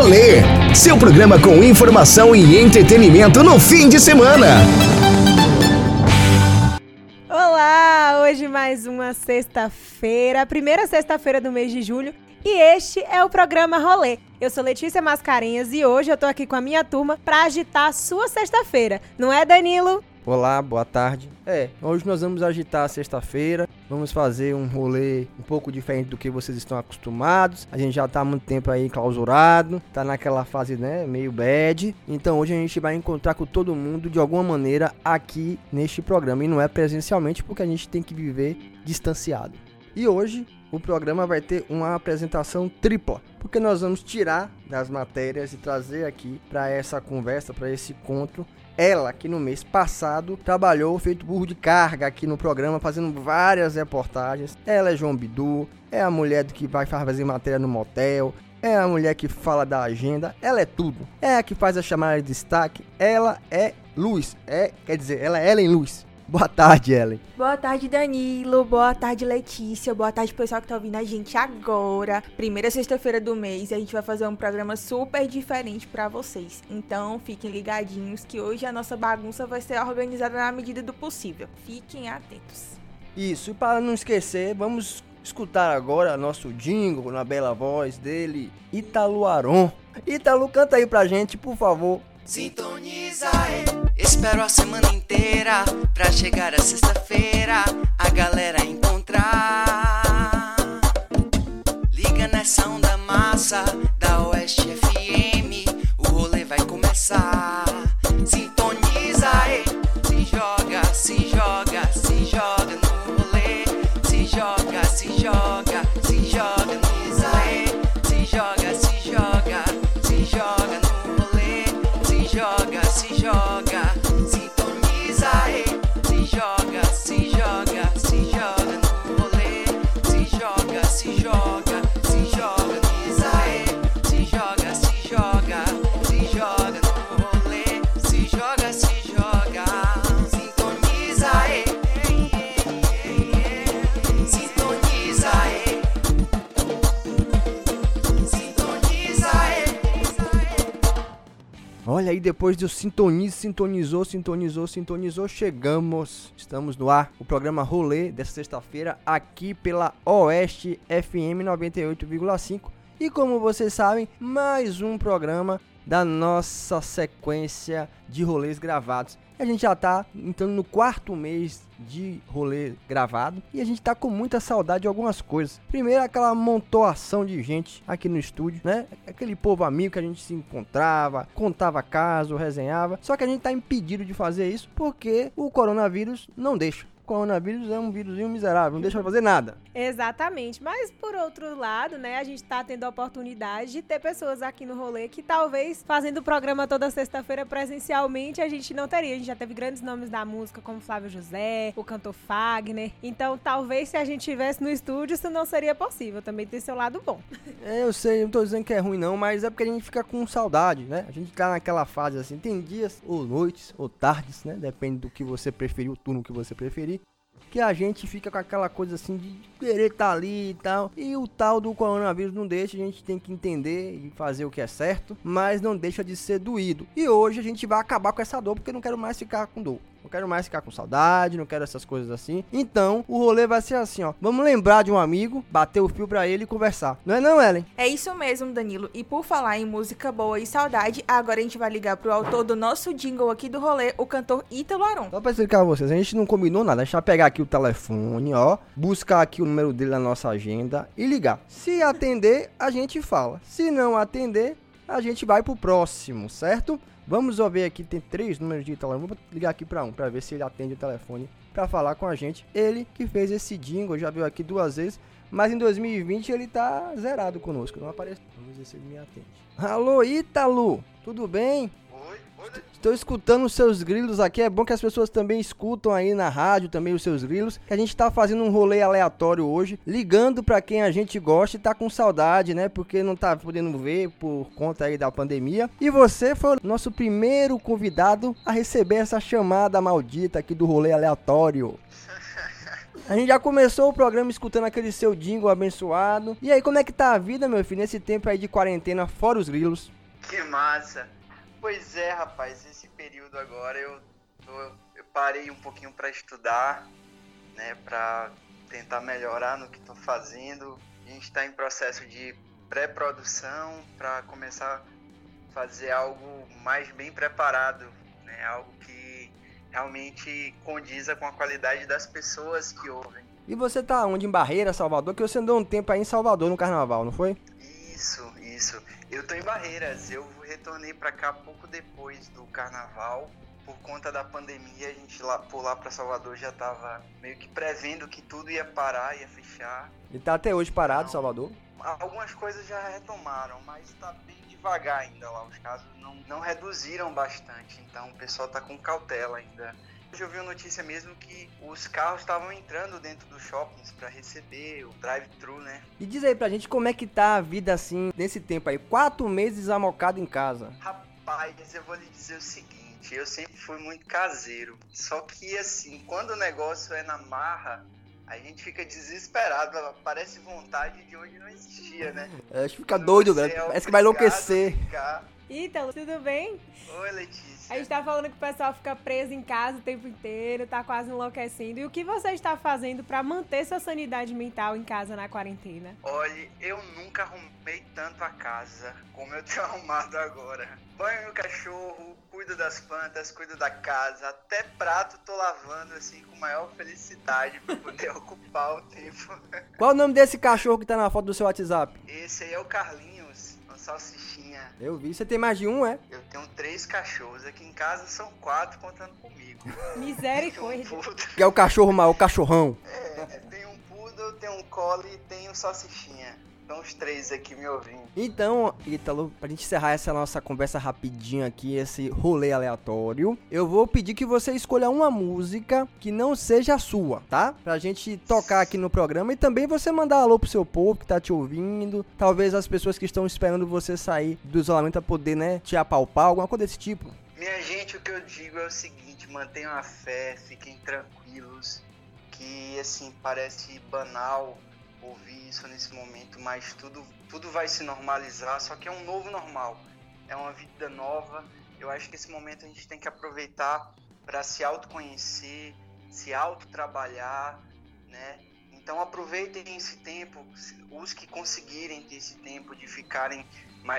Rolê, seu programa com informação e entretenimento no fim de semana. Olá, hoje mais uma sexta-feira, a primeira sexta-feira do mês de julho, e este é o programa Rolê. Eu sou Letícia Mascarenhas e hoje eu tô aqui com a minha turma para agitar a sua sexta-feira. Não é, Danilo? Olá, boa tarde. É, hoje nós vamos agitar a sexta-feira, vamos fazer um rolê um pouco diferente do que vocês estão acostumados. A gente já tá há muito tempo aí clausurado, tá naquela fase, né, meio bad. Então hoje a gente vai encontrar com todo mundo de alguma maneira aqui neste programa. E não é presencialmente porque a gente tem que viver distanciado. E hoje o programa vai ter uma apresentação tripla, porque nós vamos tirar das matérias e trazer aqui para essa conversa, para esse encontro, ela, que no mês passado trabalhou feito burro de carga aqui no programa, fazendo várias reportagens. Ela é João Bidu, é a mulher que vai fazer matéria no motel, é a mulher que fala da agenda, ela é tudo. É a que faz a chamada de destaque, ela é Luz. É, quer dizer, ela é Ellen Luz. Boa tarde, Ellen. Boa tarde, Danilo. Boa tarde, Letícia. Boa tarde, pessoal que tá ouvindo a gente agora. Primeira sexta-feira do mês, a gente vai fazer um programa super diferente para vocês. Então, fiquem ligadinhos que hoje a nossa bagunça vai ser organizada na medida do possível. Fiquem atentos. Isso, e para não esquecer, vamos escutar agora nosso jingle na bela voz dele, Italo Aron. Italo, canta aí pra gente, por favor. Sintoniza, é. espero a semana inteira pra chegar a sexta-feira a galera encontrar. Liga nessa onda massa da Oeste FM, o rolê vai começar. Olha aí, depois de sintonize, sintonizou, sintonizou, sintonizou, chegamos. Estamos no ar, o programa Rolê dessa sexta-feira, aqui pela Oeste FM 98,5. E como vocês sabem, mais um programa da nossa sequência de rolês gravados. A gente já tá entrando no quarto mês de rolê gravado e a gente tá com muita saudade de algumas coisas. Primeiro, aquela montoação de gente aqui no estúdio, né? Aquele povo amigo que a gente se encontrava, contava caso, resenhava. Só que a gente tá impedido de fazer isso porque o coronavírus não deixa. Coronavírus é um vírusinho miserável, não deixa fazer nada. Exatamente, mas por outro lado, né, a gente tá tendo a oportunidade de ter pessoas aqui no rolê que talvez fazendo o programa toda sexta-feira presencialmente a gente não teria. A gente já teve grandes nomes da música como Flávio José, o cantor Fagner. Então, talvez se a gente tivesse no estúdio, isso não seria possível. Também tem seu lado bom. É, eu sei, não tô dizendo que é ruim não, mas é porque a gente fica com saudade, né? A gente tá naquela fase assim, tem dias ou noites ou tardes, né? Depende do que você preferir, o turno que você preferir. Que a gente fica com aquela coisa assim de querer estar ali e tal. E o tal do coronavírus não deixa, a gente tem que entender e fazer o que é certo, mas não deixa de ser doído. E hoje a gente vai acabar com essa dor porque eu não quero mais ficar com dor. Não quero mais ficar com saudade, não quero essas coisas assim. Então, o rolê vai ser assim, ó. Vamos lembrar de um amigo, bater o fio pra ele e conversar. Não é não, Ellen? É isso mesmo, Danilo. E por falar em música boa e saudade, agora a gente vai ligar pro autor do nosso jingle aqui do rolê, o cantor Ítalo Aron. Só pra explicar a vocês, a gente não combinou nada. Deixa eu pegar aqui o telefone, ó. Buscar aqui o número dele na nossa agenda e ligar. Se atender, a gente fala. Se não atender, a gente vai pro próximo, certo? Vamos ver aqui, tem três números de telefone. Vou ligar aqui pra um, pra ver se ele atende o telefone pra falar com a gente. Ele que fez esse jingle, já veio aqui duas vezes. Mas em 2020 ele tá zerado conosco, não apareceu. Vamos ver se ele me atende. Alô, Ítalo, tudo bem? Oi, oi, Estou escutando os seus grilos aqui. É bom que as pessoas também escutam aí na rádio também os seus grilos. Que a gente tá fazendo um rolê aleatório hoje, ligando pra quem a gente gosta e tá com saudade, né? Porque não tá podendo ver por conta aí da pandemia. E você foi o nosso primeiro convidado a receber essa chamada maldita aqui do rolê aleatório. A gente já começou o programa escutando aquele seu jingle abençoado. E aí, como é que tá a vida, meu filho, nesse tempo aí de quarentena, fora os grilos? Que massa! Pois é, rapaz, esse período agora eu, eu parei um pouquinho para estudar, né, para tentar melhorar no que estou fazendo. A gente está em processo de pré-produção para começar a fazer algo mais bem preparado, né, algo que realmente condiza com a qualidade das pessoas que ouvem. E você tá onde? Em Barreira, Salvador? Que você andou um tempo aí em Salvador no carnaval, não foi? Isso, isso. Eu tô em Barreiras. Eu retornei para cá pouco depois do carnaval. Por conta da pandemia, a gente lá por lá para Salvador já tava meio que prevendo que tudo ia parar, ia fechar. E tá até hoje parado, não. Salvador? Algumas coisas já retomaram, mas tá bem devagar ainda lá. Os casos não, não reduziram bastante, então o pessoal tá com cautela ainda. Hoje eu vi uma notícia mesmo que os carros estavam entrando dentro dos shoppings para receber o drive-thru, né? E diz aí pra gente como é que tá a vida assim nesse tempo aí, quatro meses amocado em casa. Rapaz, eu vou lhe dizer o seguinte, eu sempre fui muito caseiro. Só que assim, quando o negócio é na marra, a gente fica desesperado, parece vontade de onde não existia, né? É, a gente fica doido, né? Parece que vai enlouquecer. Ficar... Ítalo, tudo bem? Oi, Letícia. A gente tá falando que o pessoal fica preso em casa o tempo inteiro, tá quase enlouquecendo. E o que você está fazendo para manter sua sanidade mental em casa na quarentena? Olha, eu nunca arrumei tanto a casa como eu tenho arrumado agora. Banho no cachorro, cuido das plantas, cuido da casa, até prato tô lavando assim com maior felicidade para poder ocupar o tempo. Qual o nome desse cachorro que tá na foto do seu WhatsApp? Esse aí é o Carlinhos, salsichinha. Eu vi, você tem mais de um, é? Eu tenho três cachorros, aqui em casa são quatro contando comigo. Misericórdia. Um que é o cachorro mal, o cachorrão. É, tem um poodle, tem um collie e tem um salsichinha. Estão os três aqui me ouvindo. Então, Ítalo, pra gente encerrar essa nossa conversa rapidinho aqui, esse rolê aleatório, eu vou pedir que você escolha uma música que não seja a sua, tá? Pra gente tocar aqui no programa e também você mandar alô pro seu povo que tá te ouvindo, talvez as pessoas que estão esperando você sair do isolamento a poder, né, te apalpar, alguma coisa desse tipo. Minha gente, o que eu digo é o seguinte, mantenham a fé, fiquem tranquilos, que assim, parece banal, ouvir isso nesse momento, mas tudo, tudo vai se normalizar, só que é um novo normal, é uma vida nova. Eu acho que esse momento a gente tem que aproveitar para se autoconhecer, se autotrabalhar, né? Então aproveitem esse tempo, os que conseguirem ter esse tempo de ficarem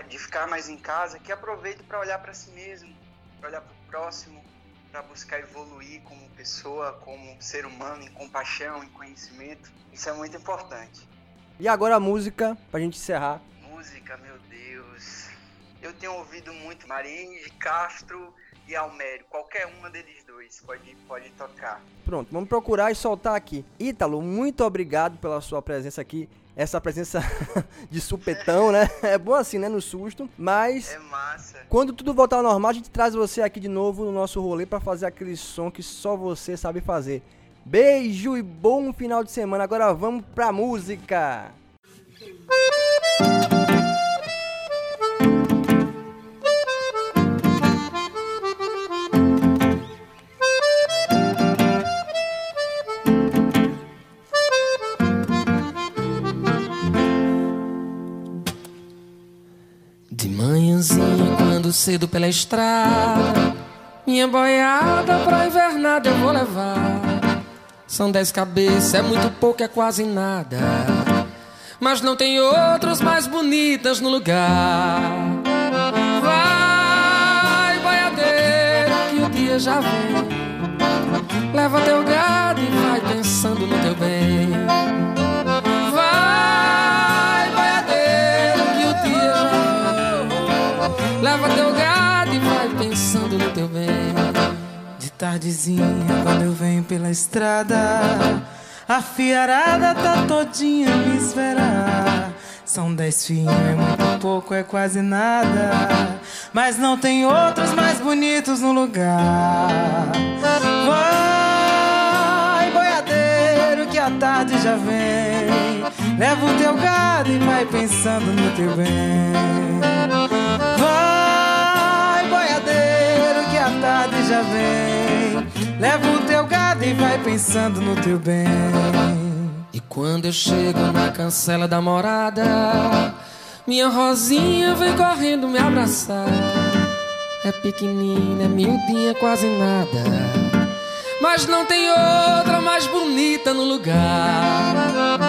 de ficar mais em casa, que aproveitem para olhar para si mesmo, para olhar para o próximo, para buscar evoluir como pessoa, como ser humano, em compaixão, em conhecimento. Isso é muito importante. E agora a música, pra gente encerrar. Música, meu Deus. Eu tenho ouvido muito Marine de Castro e Almério. Qualquer uma deles dois pode, pode tocar. Pronto, vamos procurar e soltar aqui. Ítalo, muito obrigado pela sua presença aqui essa presença de supetão, né? É bom assim, né? No susto. Mas. É massa. Quando tudo voltar ao normal, a gente traz você aqui de novo no nosso rolê para fazer aquele som que só você sabe fazer. Beijo e bom final de semana. Agora vamos pra música. Cedo pela estrada. Minha boiada pra invernada eu vou levar. São dez cabeças, é muito pouco, é quase nada. Mas não tem outros mais bonitas no lugar. Vai, boiadeiro, que o dia já vem. Leva teu gado e vai pensando no teu bem. Tardezinha, quando eu venho pela estrada, a fiarada tá todinha me esperar. São dez filhos, é muito pouco, é quase nada. Mas não tem outros mais bonitos no lugar. Vai, boiadeiro, que a tarde já vem. Leva o teu gado e vai pensando no teu bem. Vai, tarde já vem. Leva o teu gado e vai pensando no teu bem. E quando eu chego na cancela da morada, minha rosinha vem correndo me abraçar. É pequenina, é miudinha, quase nada. Mas não tem outra mais bonita no lugar.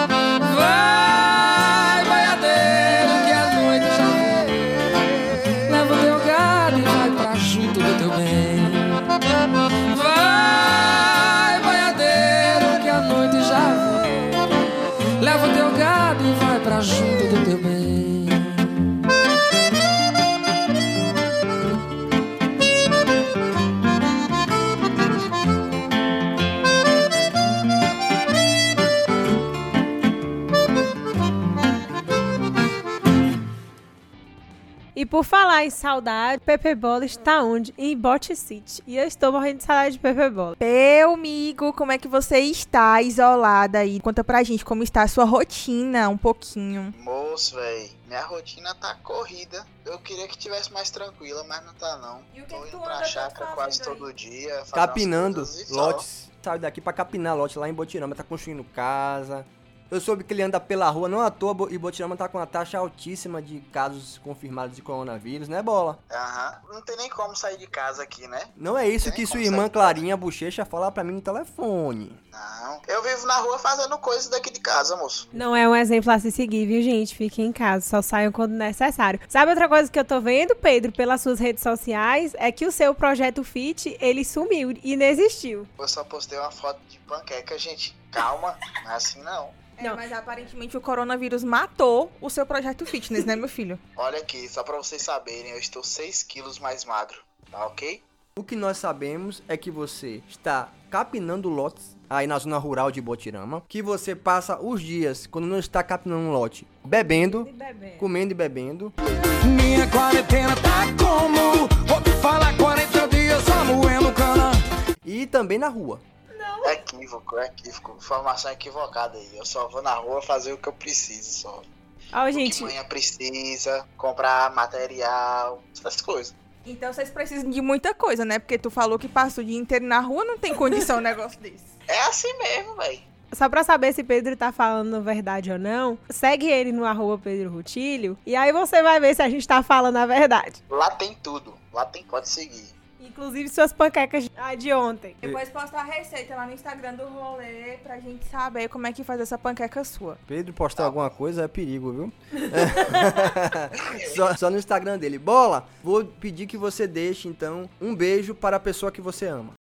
Por falar em saudade, Pepe Bola está onde? Em Bot City. E eu estou morrendo de saudade de Pepe Bola. Meu amigo, como é que você está isolada aí? Conta pra gente como está a sua rotina um pouquinho. Moço, velho, minha rotina tá corrida. Eu queria que tivesse mais tranquila, mas não tá não. E o que Tô indo pra chácara quase aí? todo dia. Capinando só. lotes. Saiu daqui pra capinar lote lá em Botirama, tá construindo casa. Eu soube que ele anda pela rua, não à toa, e Botirama tá com uma taxa altíssima de casos confirmados de coronavírus, né, Bola? Aham. Não tem nem como sair de casa aqui, né? Não é isso Tem que sua irmã Clarinha Bochecha fala pra mim no telefone. Não. Eu vivo na rua fazendo coisas daqui de casa, moço. Não é um exemplo a se seguir, viu, gente? Fiquem em casa, só saiam quando necessário. Sabe outra coisa que eu tô vendo, Pedro, pelas suas redes sociais? É que o seu projeto Fit, ele sumiu, inexistiu. Eu só postei uma foto de panqueca, gente. Calma, não é assim não. É, Não. mas aparentemente o coronavírus matou o seu projeto fitness, né, meu filho? Olha aqui, só pra vocês saberem, eu estou 6 quilos mais magro, tá ok? O que nós sabemos é que você está capinando lotes aí na zona rural de Botirama, que você passa os dias, quando não está capinando um lote, bebendo, comendo e bebendo. Minha quarentena tá como? Vou te falar 40 dias só moendo cana. E também na rua. É equívoco, é equívoco. Informação equivocada aí. Eu só vou na rua fazer o que eu preciso só. Ó, O que gente, manhã precisa, comprar material, essas coisas. Então vocês precisam de muita coisa, né? Porque tu falou que passa o dia inteiro na rua, não tem condição um negócio desse. É assim mesmo, velho. só pra saber se Pedro tá falando verdade ou não, segue ele no arroba Pedro Rutilho, e aí você vai ver se a gente tá falando a verdade. Lá tem tudo. Lá tem, pode seguir. Inclusive suas panquecas ah, de ontem. Depois posta a receita lá no Instagram do rolê pra gente saber como é que faz essa panqueca sua. Pedro postar alguma coisa é perigo, viu? só, só no Instagram dele. Bola, vou pedir que você deixe, então, um beijo para a pessoa que você ama.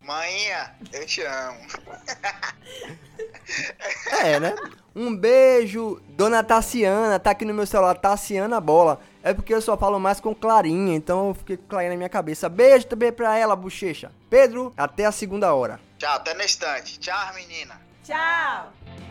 Manhinha, eu te amo. É, né? Um beijo, dona Tassiana, tá aqui no meu celular, Tassiana Bola. É porque eu só falo mais com Clarinha, então eu fiquei com Clarinha na minha cabeça. Beijo também pra ela, bochecha. Pedro, até a segunda hora. Tchau, até na estante. Tchau, menina. Tchau!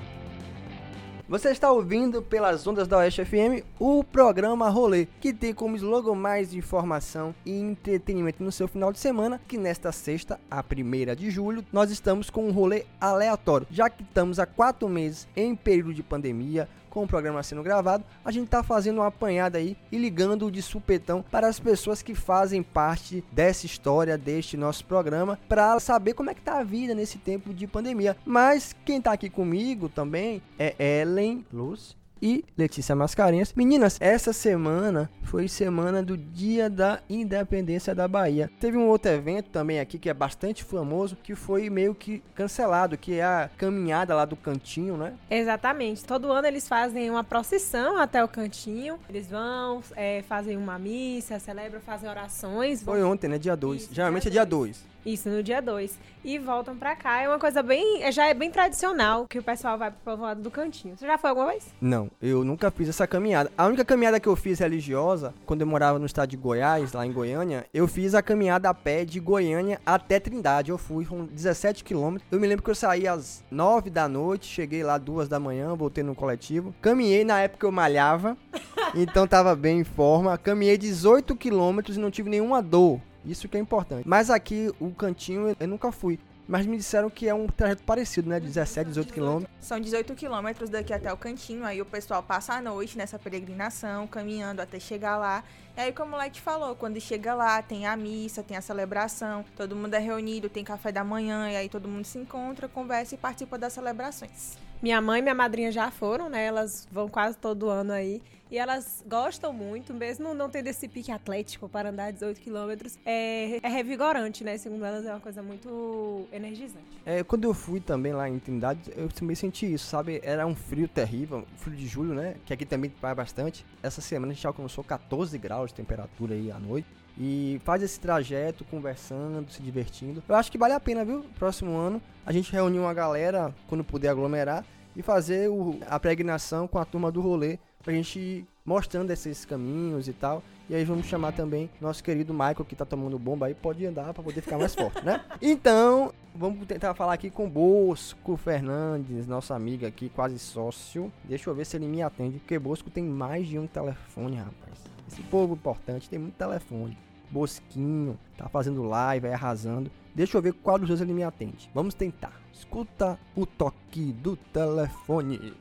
Você está ouvindo pelas ondas da Oeste FM o programa Rolê, que tem como slogan mais informação e entretenimento no seu final de semana, que nesta sexta, a primeira de julho, nós estamos com um rolê aleatório. Já que estamos há quatro meses em período de pandemia, com o programa sendo gravado, a gente está fazendo uma apanhada aí e ligando de supetão para as pessoas que fazem parte dessa história, deste nosso programa, para saber como é que tá a vida nesse tempo de pandemia. Mas quem tá aqui comigo também é Ellen Luz e Letícia Mascarenhas. Meninas, essa semana foi semana do Dia da Independência da Bahia. Teve um outro evento também aqui que é bastante famoso, que foi meio que cancelado, que é a caminhada lá do cantinho, né? Exatamente. Todo ano eles fazem uma procissão até o cantinho. Eles vão, é, fazem uma missa, celebram, fazem orações. Foi ontem, né? Dia 2. Isso, Geralmente dia é dia 2. Isso, no dia 2. E voltam pra cá. É uma coisa bem. é- Já é bem tradicional que o pessoal vai pro povoado do cantinho. Você já foi alguma vez? Não, eu nunca fiz essa caminhada. A única caminhada que eu fiz religiosa, quando eu morava no estado de Goiás, lá em Goiânia, eu fiz a caminhada a pé de Goiânia até Trindade. Eu fui com 17 quilômetros. Eu me lembro que eu saí às 9 da noite, cheguei lá duas da manhã, voltei no coletivo. Caminhei, na época eu malhava, então tava bem em forma. Caminhei 18 quilômetros e não tive nenhuma dor. Isso que é importante. Mas aqui, o cantinho, eu nunca fui. mas me disseram que é um trajeto parecido, né? 17, 18 quilômetros. São 18 quilômetros daqui até o cantinho, aí o pessoal passa a noite nessa peregrinação, caminhando até chegar lá. E aí, como o Light falou, quando chega lá, tem a missa, tem a celebração, todo mundo é reunido, tem café da manhã, e aí todo mundo se encontra, conversa e participa das celebrações. Minha mãe e minha madrinha já foram, né? Elas vão quase todo ano aí. E elas gostam muito, mesmo não tendo esse pique atlético para andar 18 quilômetros. É, é revigorante, né? Segundo elas, é uma coisa muito energizante. É, quando eu fui também lá em Trindade, eu também senti isso, sabe? Era um frio terrível, frio de julho, né? Que aqui também vai bastante. Essa semana a gente alcançou 14 graus de temperatura aí à noite. E faz esse trajeto conversando, se divertindo. Eu acho que vale a pena, viu? Próximo ano a gente reunir uma galera, quando puder aglomerar, e fazer o, a pregnação com a turma do rolê pra gente ir mostrando esses caminhos e tal. E aí vamos chamar também nosso querido Michael, que tá tomando bomba aí, pode andar para poder ficar mais forte, né? Então, vamos tentar falar aqui com Bosco Fernandes, nosso amigo aqui, quase sócio. Deixa eu ver se ele me atende, porque Bosco tem mais de um telefone, rapaz. Esse povo importante tem muito telefone. Bosquinho, tá fazendo live, aí arrasando. Deixa eu ver qual dos dois ele me atende. Vamos tentar. Escuta o toque do telefone.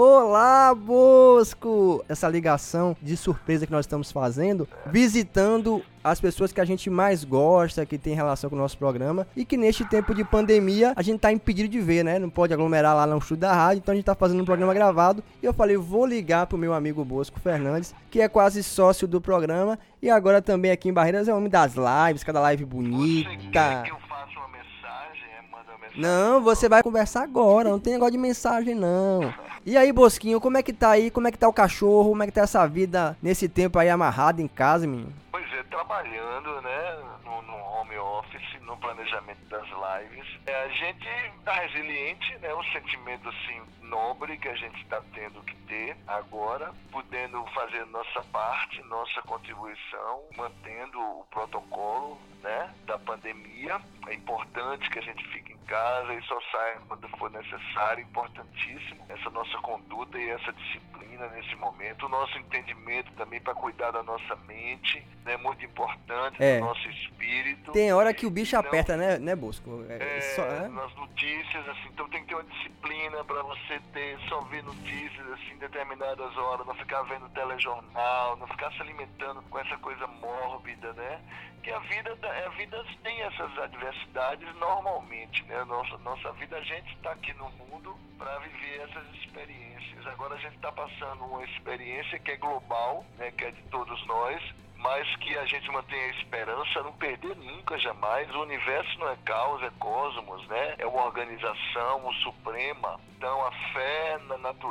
Olá, Bosco! Essa ligação de surpresa que nós estamos fazendo, visitando as pessoas que a gente mais gosta, que tem relação com o nosso programa e que neste tempo de pandemia a gente tá impedido de ver, né? Não pode aglomerar lá no estúdio da rádio, então a gente tá fazendo um programa gravado e eu falei, vou ligar pro meu amigo Bosco Fernandes, que é quase sócio do programa e agora também aqui em Barreiras é homem das lives, cada live bonita. Você quer que eu faça uma mensagem? É, manda uma mensagem. Não, você vai conversar agora, não tem negócio de mensagem não. E aí, Bosquinho, como é que tá aí? Como é que tá o cachorro? Como é que tá essa vida nesse tempo aí amarrado em casa, menino? Pois é, trabalhando, né, no, no home office, no planejamento das lives. É, a gente tá resiliente, né, um sentimento assim nobre que a gente está tendo que ter agora, podendo fazer nossa parte, nossa contribuição, mantendo o protocolo, né, da pandemia. É importante que a gente fique em casa e só saia quando for necessário, importantíssimo essa nossa conduta e essa disciplina nesse momento, o nosso entendimento também para cuidar da nossa mente, é né, muito importante, É. do nosso espírito. Tem hora que o bicho Não. aperta, né, né Bosco? É, É, só- é? nas notícias, assim, então tem que ter uma disciplina para você ter, só ver notícias assim, em determinadas horas, não ficar vendo telejornal, não ficar se alimentando com essa coisa mórbida, né? Que a vida, da- a vida tem essas adversidades normalmente, né? Nossa, nossa vida, a gente está aqui no mundo para viver essas experiências. Agora a gente está passando uma experiência que é global, né? Que é de todos nós, mas que a gente mantenha a esperança, não perder nunca, jamais. O universo não é caos, é cosmos, né? É uma organização suprema. Então, a fé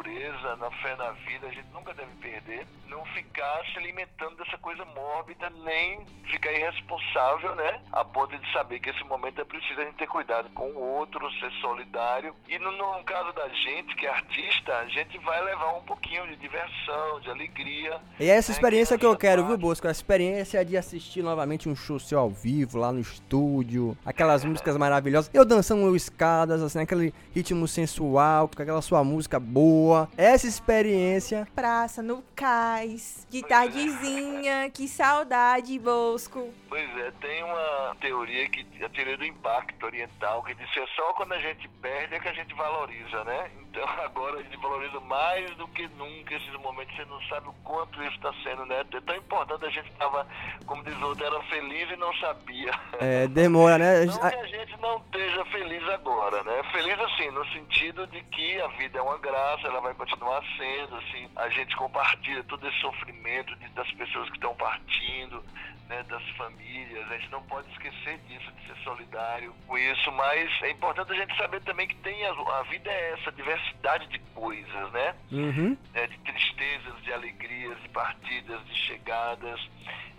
natureza, na fé na vida, a gente nunca deve perder. Não ficar se alimentando dessa coisa mórbida, nem ficar irresponsável, né? A ponto de saber que esse momento é preciso a gente ter cuidado com o outro, ser solidário. E no, no caso da gente, que é artista, a gente vai levar um pouquinho de diversão, de alegria. E é essa né, experiência que eu essa quero, viu, Bosco? A experiência de assistir novamente um show seu ao vivo, lá no estúdio, aquelas músicas maravilhosas. Eu dançando escadas, assim, aquele ritmo sensual, com aquela sua música boa. Essa experiência. Praça, no cais, de tardezinha, que saudade, Bosco. Pois é, tem uma teoria que a teoria do impacto oriental que diz que é só quando a gente perde é que a gente valoriza, né? Então agora a gente valoriza mais do que nunca esses momentos. Você não sabe o quanto isso está sendo, né? É tão importante a gente estava, como diz o outro, era feliz e não sabia. É, demora, né? Não que a gente não esteja feliz agora, né? Feliz assim, no sentido de que a vida é uma graça, ela vai continuar sendo, assim, a gente compartilha todo esse sofrimento de- das pessoas que estão partindo, né, das famílias, a gente não pode esquecer disso, de ser solidário com isso, mas é importante a gente saber também que tem a, a vida é essa diversidade de coisas, né? Uhum. né, de tristezas, de alegrias, de partidas, de chegadas.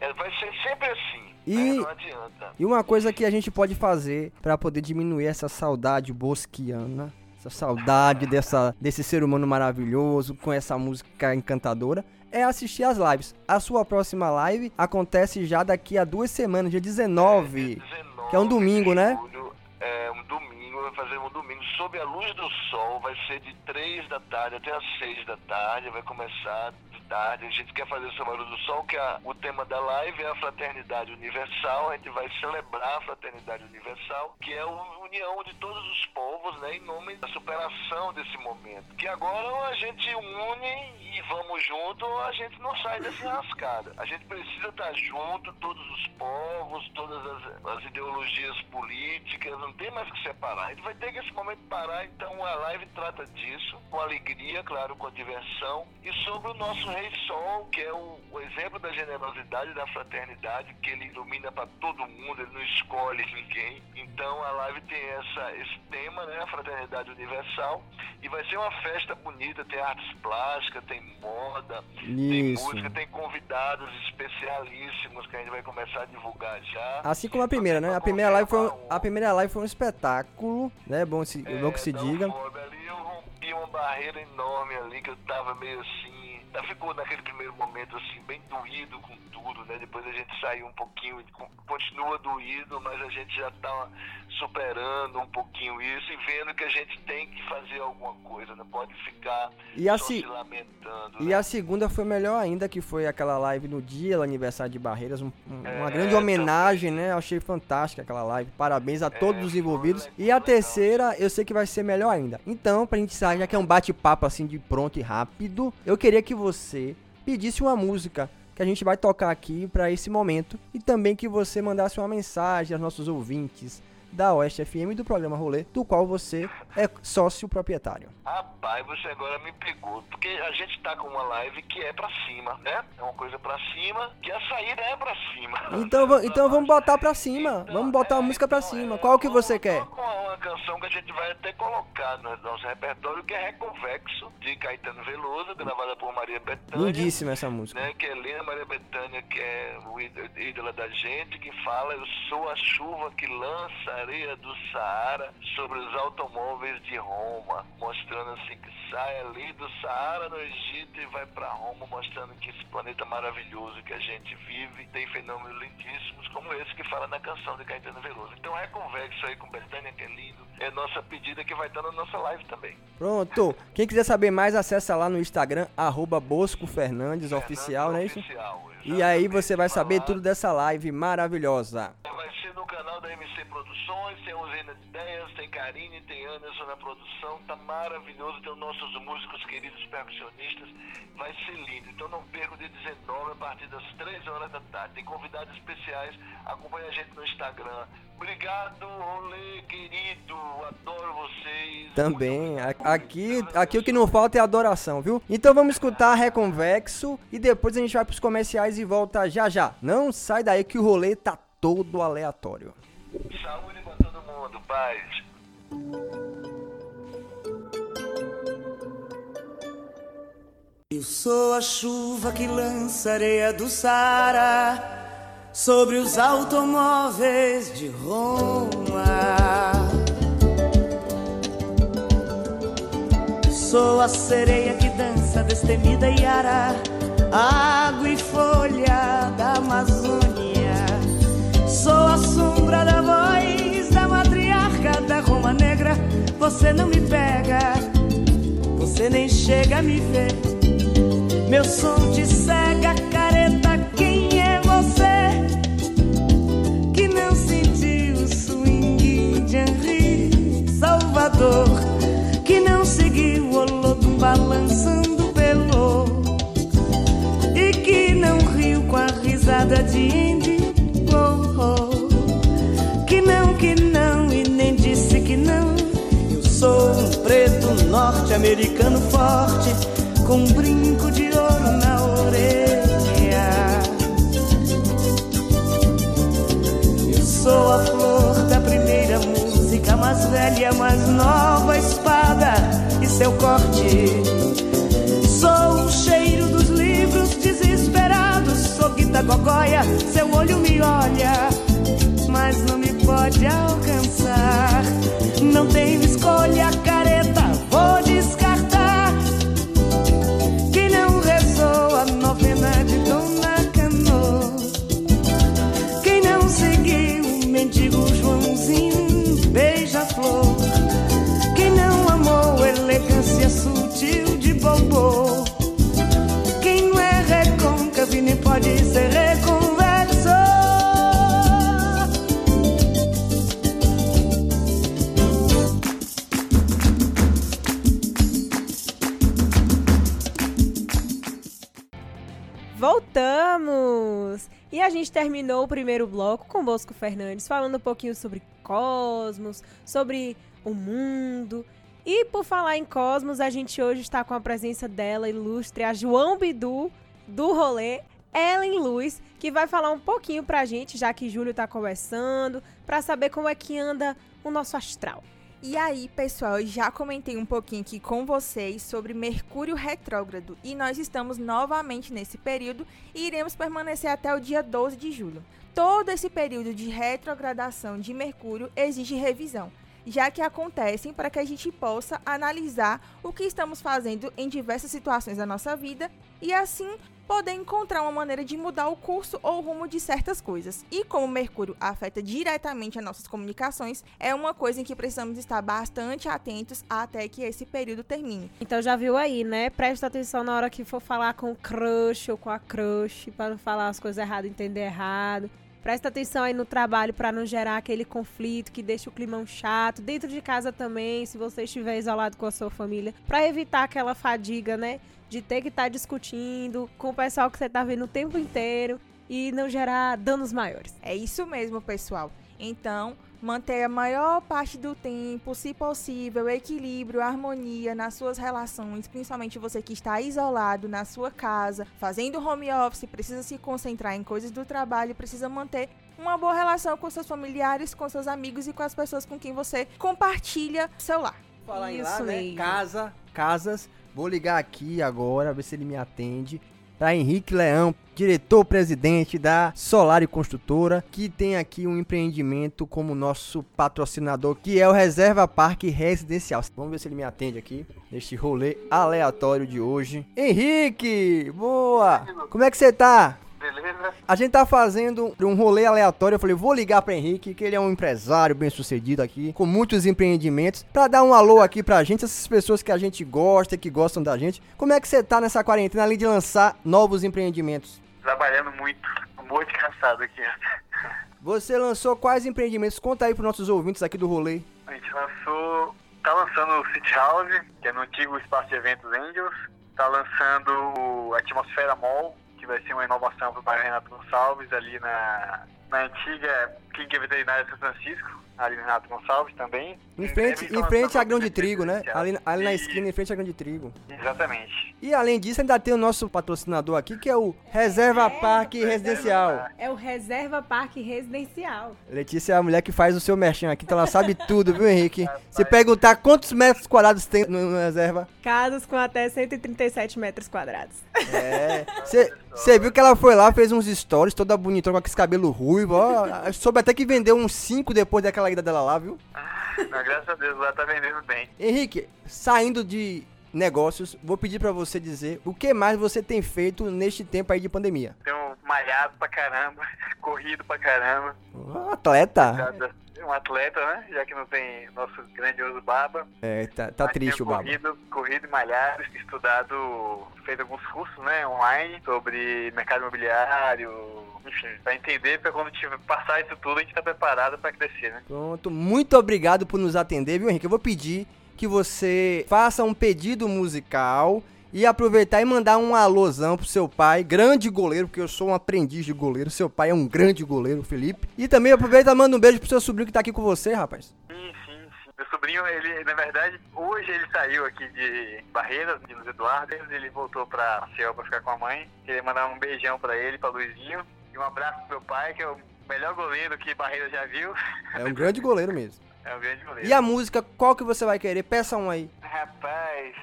É, vai ser sempre assim. E- né? Não adianta. E uma coisa que a gente pode fazer pra poder diminuir essa saudade bosquiana, essa saudade dessa, desse ser humano maravilhoso com essa música encantadora, é assistir as lives. A sua próxima live acontece já daqui a duas semanas, dia 19. Dia 19 que é um domingo, né? julho, É um domingo, vai fazer um domingo sob a luz do sol, vai ser de 3 da tarde até as 6 da tarde, vai começar de tarde. A gente quer fazer essa Barulho do Sol, que é o tema da live é a fraternidade universal. A gente vai celebrar a fraternidade universal, que é a união de todos os povos, né, em nome da superação desse momento. Que agora a gente une e vamos junto, a gente não sai dessa enrascada. A gente precisa estar junto, todos os povos, todas as, as ideologias políticas, não tem mais que separar. A gente vai ter que esse momento parar, então a live trata disso, com alegria, claro, com diversão, e sobre o nosso Rei Sol, que é o, o exemplo da generosidade, da fraternidade, que ele ilumina para todo mundo, ele não escolhe ninguém. Então a live tem essa, esse tema, né, a fraternidade universal, e vai ser uma festa bonita, tem artes plásticas, tem moda, tem Isso. música, tem convidados especialíssimos que a gente vai começar a divulgar já. Assim como a primeira, né? A primeira live foi, um- a primeira live foi um espetáculo, né? Bom, se, bom que se diga. Ali eu rompi uma barreira enorme ali, que eu tava meio assim. Ficou naquele primeiro momento assim, bem doído com tudo, né? Depois a gente saiu um pouquinho, continua doído, mas a gente já tá superando um pouquinho isso e vendo que a gente tem que fazer alguma coisa, não pode ficar E a se- lamentando. E né? a segunda foi melhor ainda, que foi aquela live no dia do aniversário de Barreiras. um- um- uma É, grande homenagem, né? Eu achei fantástica aquela live. Parabéns a todos os envolvidos. E a terceira, eu sei que vai ser melhor ainda. Então, pra gente encerrar, já que é um bate-papo assim de pronto e rápido, eu queria que você pedisse uma música que a gente vai tocar aqui pra esse momento. E também que você mandasse uma mensagem aos nossos ouvintes da Oeste FM e do programa Rolê, do qual você é sócio proprietário. Rapaz, você agora me pegou. Porque a gente tá com uma live que é pra cima, né? É uma coisa pra cima, que a saída é pra cima. Então, então vamos botar pra cima. Vamos botar a música pra cima. Qual que você quer? Com uma canção que a gente vai até colocar no nosso repertório, que é Reconvexo, de Caetano Veloso, gravada por Maria Bethânia. Lindíssima essa música. Né, que é Helena Maria Bethânia, que é o ídolo ídola da gente, que fala: Eu sou a chuva que lança areia do Saara sobre os automóveis de Roma, mostrando assim que sai ali do Saara no Egito e vai para Roma, mostrando que esse planeta maravilhoso que a gente vive tem fenômenos lindíssimos, como esse que fala na canção de Caetano Veloso. Então, reconvexo aí com Bethânia, que é lindo, é nossa pedida que vai estar na nossa live também. Pronto. Quem quiser saber mais, acessa lá no Instagram, arroba Bosco Fernandes Oficial, não é isso? Oficial, E aí você vai saber tudo dessa live maravilhosa. Vai no canal da MC Produções, tem Usina de Ideias, tem Karine, tem Anderson na produção, tá maravilhoso, tem os nossos músicos queridos percussionistas, vai ser lindo. Então não perca o dia 19 a partir das 3 horas da tarde. Tem convidados especiais, acompanha a gente no Instagram. Obrigado, Rolê querido, adoro vocês. Também. Aqui, aqui o que não falta é adoração, viu? Então vamos escutar Reconvexo e depois a gente vai pros comerciais e volta já já. Não sai daí que o rolê tá todo aleatório. Saúde pra todo mundo, paz. Eu sou a chuva que lança areia do Sara sobre os automóveis de Roma. Sou a sereia que dança destemida Iara, água e folha da Amazônia. Sombra da voz da matriarca da Roma Negra. Você não me pega, você nem chega a me ver. Meu som te cega, careta. Quem é você que não sentiu o swing de Henri Salvador? Que não seguiu o Olodum balançando pelo e que não riu com a risada de Indy norte-americano forte com um brinco de ouro na orelha. Eu sou a flor da primeira música, mais velha, mais nova espada e seu corte. Sou o cheiro dos livros desesperados, sou guita gogóia, seu olho me olha, gente terminou o primeiro bloco com Bosco Fernandes falando um pouquinho sobre cosmos, sobre o mundo. E por falar em cosmos, a gente hoje está com a presença dela, ilustre, a João Bidu, do rolê, Ellen Luz, que vai falar um pouquinho pra gente, já que Júlio tá conversando, para saber como é que anda o nosso astral. E aí, pessoal, eu já comentei um pouquinho aqui com vocês sobre Mercúrio retrógrado e nós estamos novamente nesse período e iremos permanecer até o dia 12 de julho. Todo esse período de retrogradação de Mercúrio exige revisão, já que acontecem para que a gente possa analisar o que estamos fazendo em diversas situações da nossa vida e assim poder encontrar uma maneira de mudar o curso ou o rumo de certas coisas. E como Mercúrio afeta diretamente as nossas comunicações, é uma coisa em que precisamos estar bastante atentos até que esse período termine. Então já viu aí, né? Presta atenção na hora que for falar com o crush ou com a crush, para não falar as coisas erradas, entender errado. Presta atenção aí no trabalho para não gerar aquele conflito que deixa o climão chato. Dentro de casa também, se você estiver isolado com a sua família, para evitar aquela fadiga, né? de ter que estar tá discutindo com o pessoal que você está vendo o tempo inteiro e não gerar danos maiores. É isso mesmo, pessoal. Então, manter a maior parte do tempo, se possível, equilíbrio, harmonia nas suas relações, principalmente você que está isolado na sua casa, fazendo home office, precisa se concentrar em coisas do trabalho, precisa manter uma boa relação com seus familiares, com seus amigos e com as pessoas com quem você compartilha seu lar. Falar em lá, né? Casa, casas Vou ligar aqui agora, ver se ele me atende. Para Henrique Leão, diretor-presidente da Solar e Construtora, que tem aqui um empreendimento como nosso patrocinador, que é o Reserva Parque Residencial. Vamos ver se ele me atende aqui neste rolê aleatório de hoje. Henrique, boa! Como é que você tá? Beleza? A gente tá fazendo um rolê aleatório. Eu falei, vou ligar pra Henrique, que ele é um empresário bem sucedido aqui, com muitos empreendimentos, pra dar um alô aqui pra gente, essas pessoas que a gente gosta, que gostam da gente. Como é que você tá nessa quarentena, além de lançar novos empreendimentos? Trabalhando muito, muito cansado aqui. Você lançou quais empreendimentos? Conta aí pros nossos ouvintes aqui do rolê. A gente lançou. Tá lançando o City House, que é no antigo espaço de eventos Angels. Tá lançando o Atmosfera Mall, vai ser uma inovação para o bairro Renato Gonçalves, ali na, na antiga Clínica Veterinária São Francisco, ali no Renato Gonçalves também. Em frente, em frente à Grão de Trigo, né? Ali, ali na esquina, em frente à Grão de Trigo. Exatamente. E além disso, ainda tem o nosso patrocinador aqui, que é o Reserva é, Parque Residencial. É o Reserva Parque Residencial. Letícia é a mulher que faz o seu merchan aqui, então ela sabe tudo, viu, Henrique? Se perguntar quantos metros quadrados tem no, no Reserva... Casas com até 137 metros quadrados. É. Você viu que ela foi lá, fez uns stories, toda bonitona, com aquele cabelo ruivo, ó. Soube até que vendeu uns 5 depois daquela ida dela lá, viu? Não, graças a Deus, lá tá vendendo bem. Henrique, saindo de negócios, vou pedir para você dizer o que mais você tem feito neste tempo aí de pandemia. Tenho malhado pra caramba, corrido pra caramba. Um atleta? Um atleta, né? Já que não tem nosso grandioso Baba. É, tá, tá triste o Baba. Corrido, corrido e malhado, estudado, feito alguns cursos, né, online sobre mercado imobiliário, enfim, pra entender, pra quando tiver, passar isso tudo, a gente tá preparado pra crescer, né? Pronto, muito obrigado por nos atender, viu, Henrique? Eu vou pedir que você faça um pedido musical e aproveitar e mandar um alôzão pro seu pai, grande goleiro, porque eu sou um aprendiz de goleiro, seu pai é um grande goleiro, Felipe. E também aproveita e manda um beijo pro seu sobrinho que tá aqui com você, rapaz. Sim, sim, sim. Meu sobrinho, ele, na verdade, hoje ele saiu aqui de Barreiras, de Luiz Eduardo, ele voltou pra Maceió pra ficar com a mãe. Queria mandar um beijão pra ele, pra Luizinho. E um abraço pro meu pai, que é o melhor goleiro que Barreiras já viu. É um grande goleiro mesmo. É um grande goleiro. E a música, qual que você vai querer? Peça um aí. Rapaz,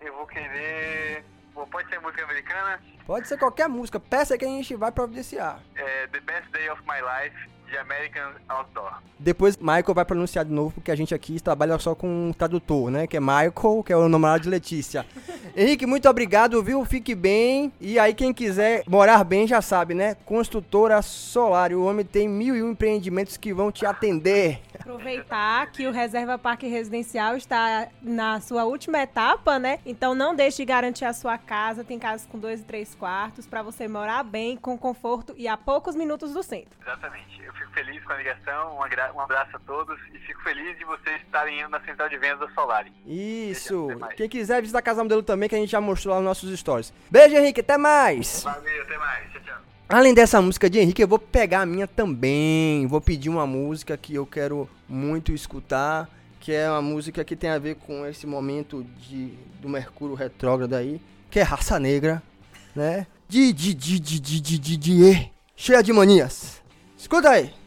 eu vou querer. Pode ser música americana? Pode ser qualquer música. Peça que a gente vai providenciar. É The Best Day of My Life, de American Outdoor. Depois Michael vai pronunciar de novo, porque a gente aqui trabalha só com um tradutor, né? Que é Michael, que é o namorado de Letícia. Henrique, muito obrigado, viu? Fique bem. E aí, quem quiser morar bem já sabe, né? Construtora Solar. O homem tem mil e um empreendimentos que vão te atender. Aproveitar que o Reserva Parque Residencial está na sua última etapa, né? Então não deixe de garantir a sua casa. Tem casas com dois e três quartos para você morar bem, com conforto e a poucos minutos do centro. Exatamente feliz com a ligação, um abraço a todos e fico feliz de vocês estarem indo na central de vendas da Solari. Isso! Quem quiser visitar a Casa Modelo também, que a gente já mostrou lá nos nossos stories. Beijo, Henrique, até mais! Valeu, até mais, tchau, tchau. Além dessa música de Henrique, eu vou pegar a minha também. Vou pedir uma música que eu quero muito escutar, que é uma música que tem a ver com esse momento de, do Mercúrio retrógrado aí, que é Raça Negra, né? De, de, de, de, de, de, de, de, de, cheia de manias. Escuta aí!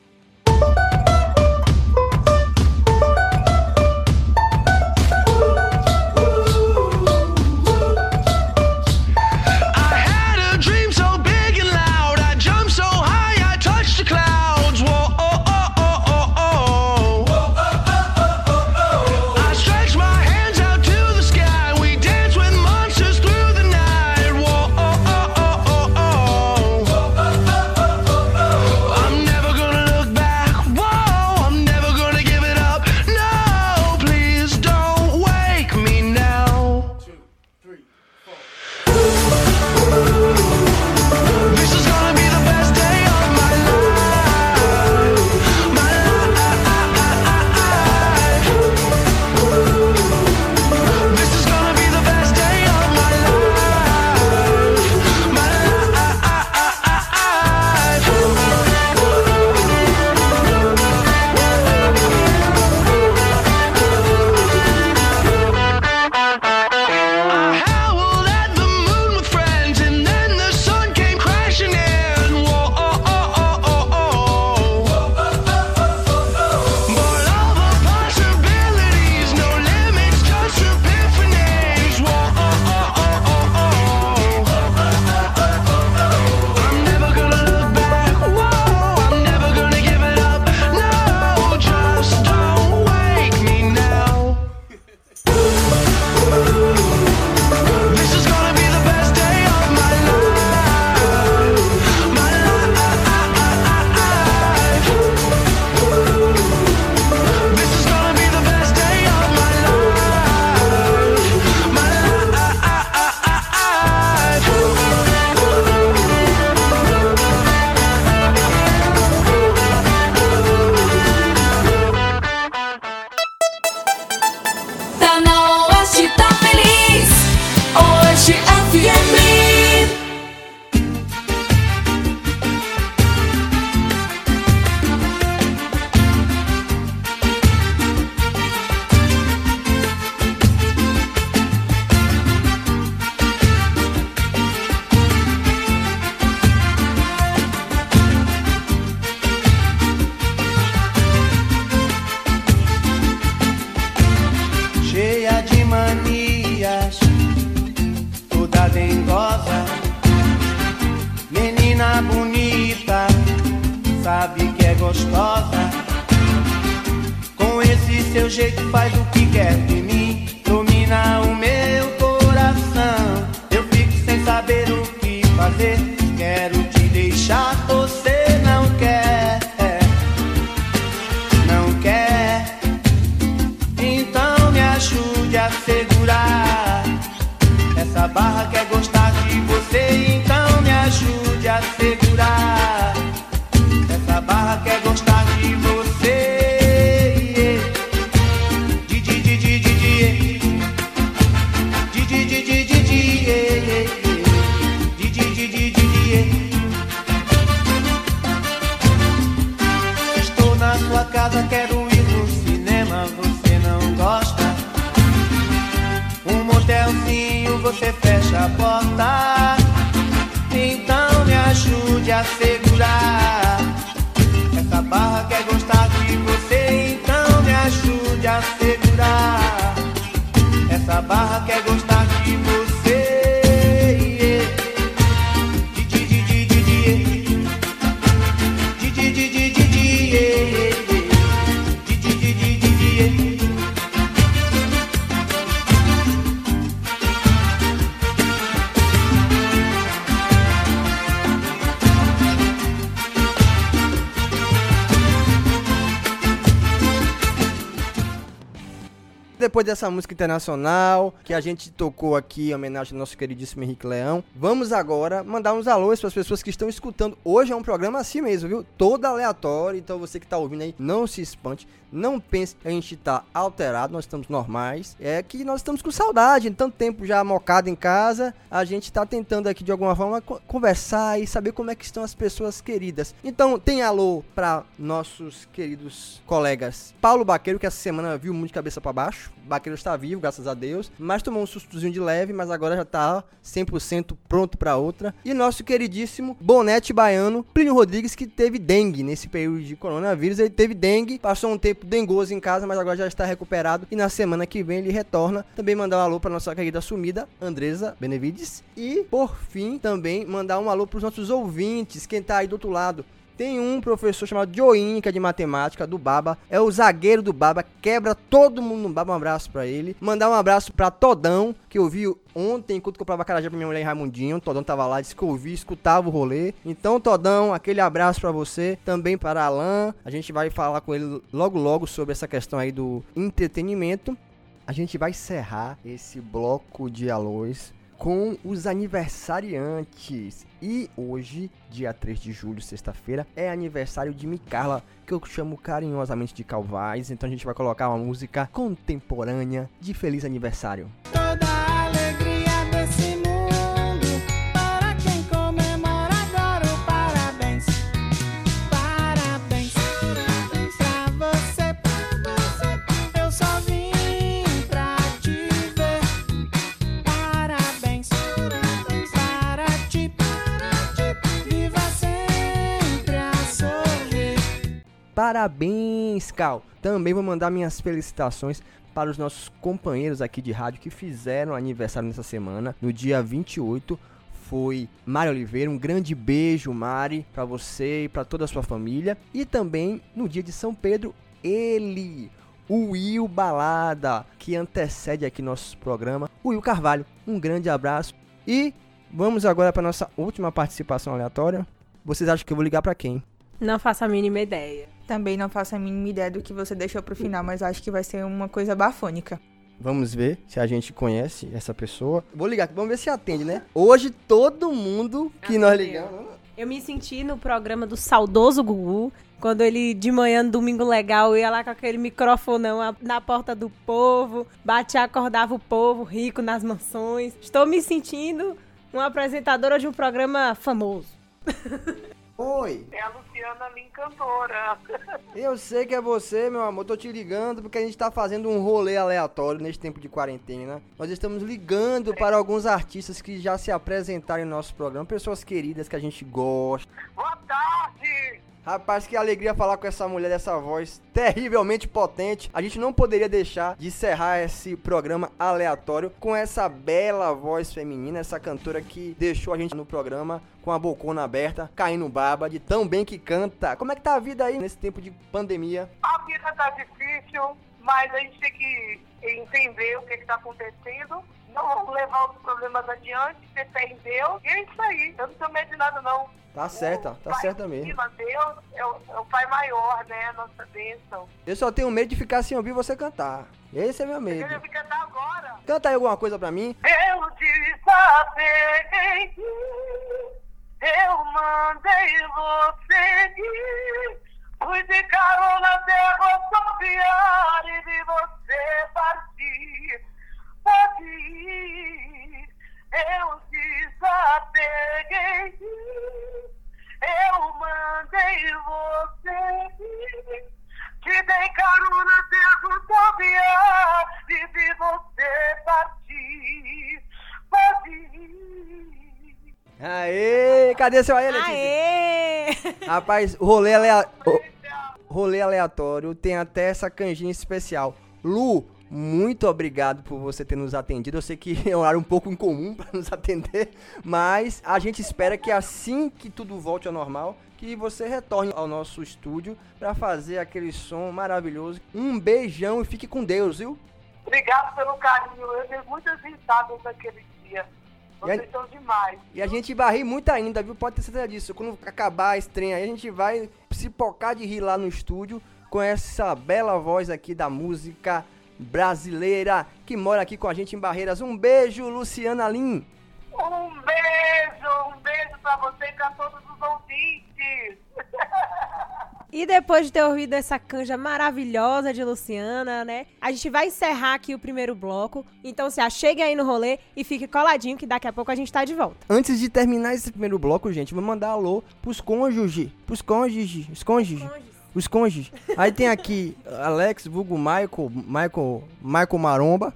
it. Depois dessa música internacional que a gente tocou aqui em homenagem ao nosso queridíssimo Henrique Leão, vamos agora mandar uns alôs para as pessoas que estão escutando. Hoje é um programa assim mesmo, viu? Todo aleatório, então você que tá ouvindo aí, não se espante, não pense que a gente tá alterado, nós estamos normais. É que nós estamos com saudade, tanto tempo já mocado em casa, a gente tá tentando aqui de alguma forma co- conversar e saber como é que estão as pessoas queridas. Então, tem alô para nossos queridos colegas Paulo Baqueiro, que essa semana viu muito de cabeça para baixo. Baqueiro está vivo, graças a Deus, mas tomou um sustozinho de leve, mas agora já tá 100% pronto para outra. E nosso queridíssimo Bonete Baiano, Plínio Rodrigues, que teve dengue nesse período de coronavírus. Ele teve dengue, passou um tempo dengoso em casa, mas agora já está recuperado. E na semana que vem ele retorna. Também mandar um alô para nossa querida sumida, Andresa Benevides. E, por fim, também mandar um alô para os nossos ouvintes, quem tá aí do outro lado. Tem um professor chamado Joinha, que é de matemática, do Baba. É o zagueiro do Baba, quebra todo mundo no Baba. Um abraço pra ele. Mandar um abraço pra Todão, que eu vi ontem, enquanto comprava carajé pra minha mulher em Raimundinho. Todão tava lá, disse que eu escutava o rolê. Então, Todão, aquele abraço pra você. Também para Alan. A gente vai falar com ele logo, logo sobre essa questão aí do entretenimento. A gente vai encerrar esse bloco de alôs com os aniversariantes. E hoje, dia 3 de julho, sexta-feira, é aniversário de Micarla, que eu chamo carinhosamente de Calvais. Então a gente vai colocar uma música contemporânea de feliz aniversário. Toda Parabéns, Cal! Também vou mandar minhas felicitações para os nossos companheiros aqui de rádio que fizeram aniversário nessa semana, no dia 28. Foi Mari Oliveira, um grande beijo, Mari, para você e para toda a sua família. E também no dia de São Pedro, ele, o Will Balada, que antecede aqui nosso programa, o Will Carvalho. Um grande abraço e vamos agora para nossa última participação aleatória. Vocês acham que eu vou ligar para quem? Não faço a mínima ideia. Também não faço a mínima ideia do que você deixou pro final, mas acho que vai ser uma coisa bafônica. Vamos ver se a gente conhece essa pessoa. Vou ligar, vamos ver se atende, né? Hoje todo mundo que nós ligamos. Eu me senti no programa do saudoso Gugu, quando ele, de manhã, no domingo legal, ia lá com aquele microfonão na porta do povo, batia, acordava o povo rico nas mansões. Estou me sentindo uma apresentadora de um programa famoso. Oi, É a Luciana Lin cantora. eu sei que é você, meu amor. Tô te ligando porque a gente tá fazendo um rolê aleatório neste tempo de quarentena. Nós estamos ligando para alguns artistas que já se apresentaram em nosso programa, pessoas queridas que a gente gosta. Boa tarde! Rapaz, que alegria falar com essa mulher dessa voz terrivelmente potente. A gente não poderia deixar de encerrar esse programa aleatório com essa bela voz feminina, essa cantora que deixou a gente no programa com a bocona aberta, caindo baba, de tão bem que canta. Como é que tá a vida aí nesse tempo de pandemia? A vida tá difícil, mas a gente tem que entender o que está acontecendo. Não levar os problemas adiante, ter fé em Deus. E é isso aí. Eu não tenho medo de nada, não. Tá certa, tá Pai certa mesmo. Deus é o, é o Pai maior, né? A nossa bênção. Eu só tenho medo de ficar sem ouvir você cantar. Esse é meu Eu medo. queria me cantar agora. Canta aí alguma coisa pra mim. Eu desapeguei, eu mandei você ir. Fui de carona até rodoviária e vi você partir. Pode ir, eu desapeguei, eu mandei você ir. Te dei carona até rodoviária e vi você partir. Pode ir. Aê! Cadê seu aí, Letícia? Aê! Rapaz, rolê, alea... o rolê aleatório tem até essa canjinha especial. Lu, muito obrigado por você ter nos atendido. Eu sei que é um horário um pouco incomum para nos atender, mas a gente espera que assim que tudo volte ao normal, que você retorne ao nosso estúdio para fazer aquele som maravilhoso. Um beijão e fique com Deus, viu? Obrigado pelo carinho. Eu dei muitas risadas naquele dia. Vocês E são demais. E a gente vai rir muito ainda, viu? Pode ter certeza disso. Quando acabar a estreia aí, a gente vai se pocar de rir lá no estúdio com essa bela voz aqui da música brasileira que mora aqui com a gente em Barreiras. Um beijo, Luciana Lin. Um beijo, um beijo pra você e pra todos os ouvintes. E depois de ter ouvido essa canja maravilhosa de Luciana, né? A gente vai encerrar aqui o primeiro bloco. Então se achegue aí no rolê e fique coladinho que daqui a pouco a gente tá de volta. Antes de terminar esse primeiro bloco, gente, vou mandar alô pros cônjuges. Pros cônjuges. Os cônjuges. Os cônjuges. Aí tem aqui Alex, vulgo Michael, Michael, Michael Maromba.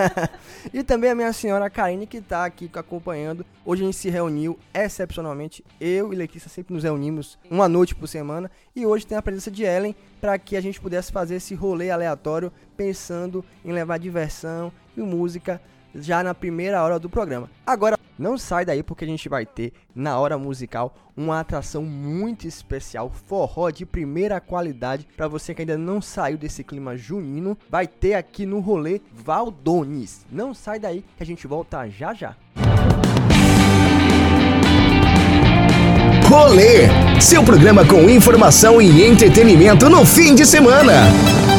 e também a minha senhora Karine, que tá aqui acompanhando. Hoje a gente se reuniu excepcionalmente. Eu e Letícia sempre nos reunimos uma noite por semana. E hoje tem a presença de Ellen para que a gente pudesse fazer esse rolê aleatório, pensando em levar diversão e música já na primeira hora do programa. Agora, não sai daí porque a gente vai ter na hora musical uma atração muito especial, forró de primeira qualidade para você que ainda não saiu desse clima junino, vai ter aqui no rolê Valdones. Não sai daí que a gente volta já já. Rolê, seu programa com informação e entretenimento no fim de semana.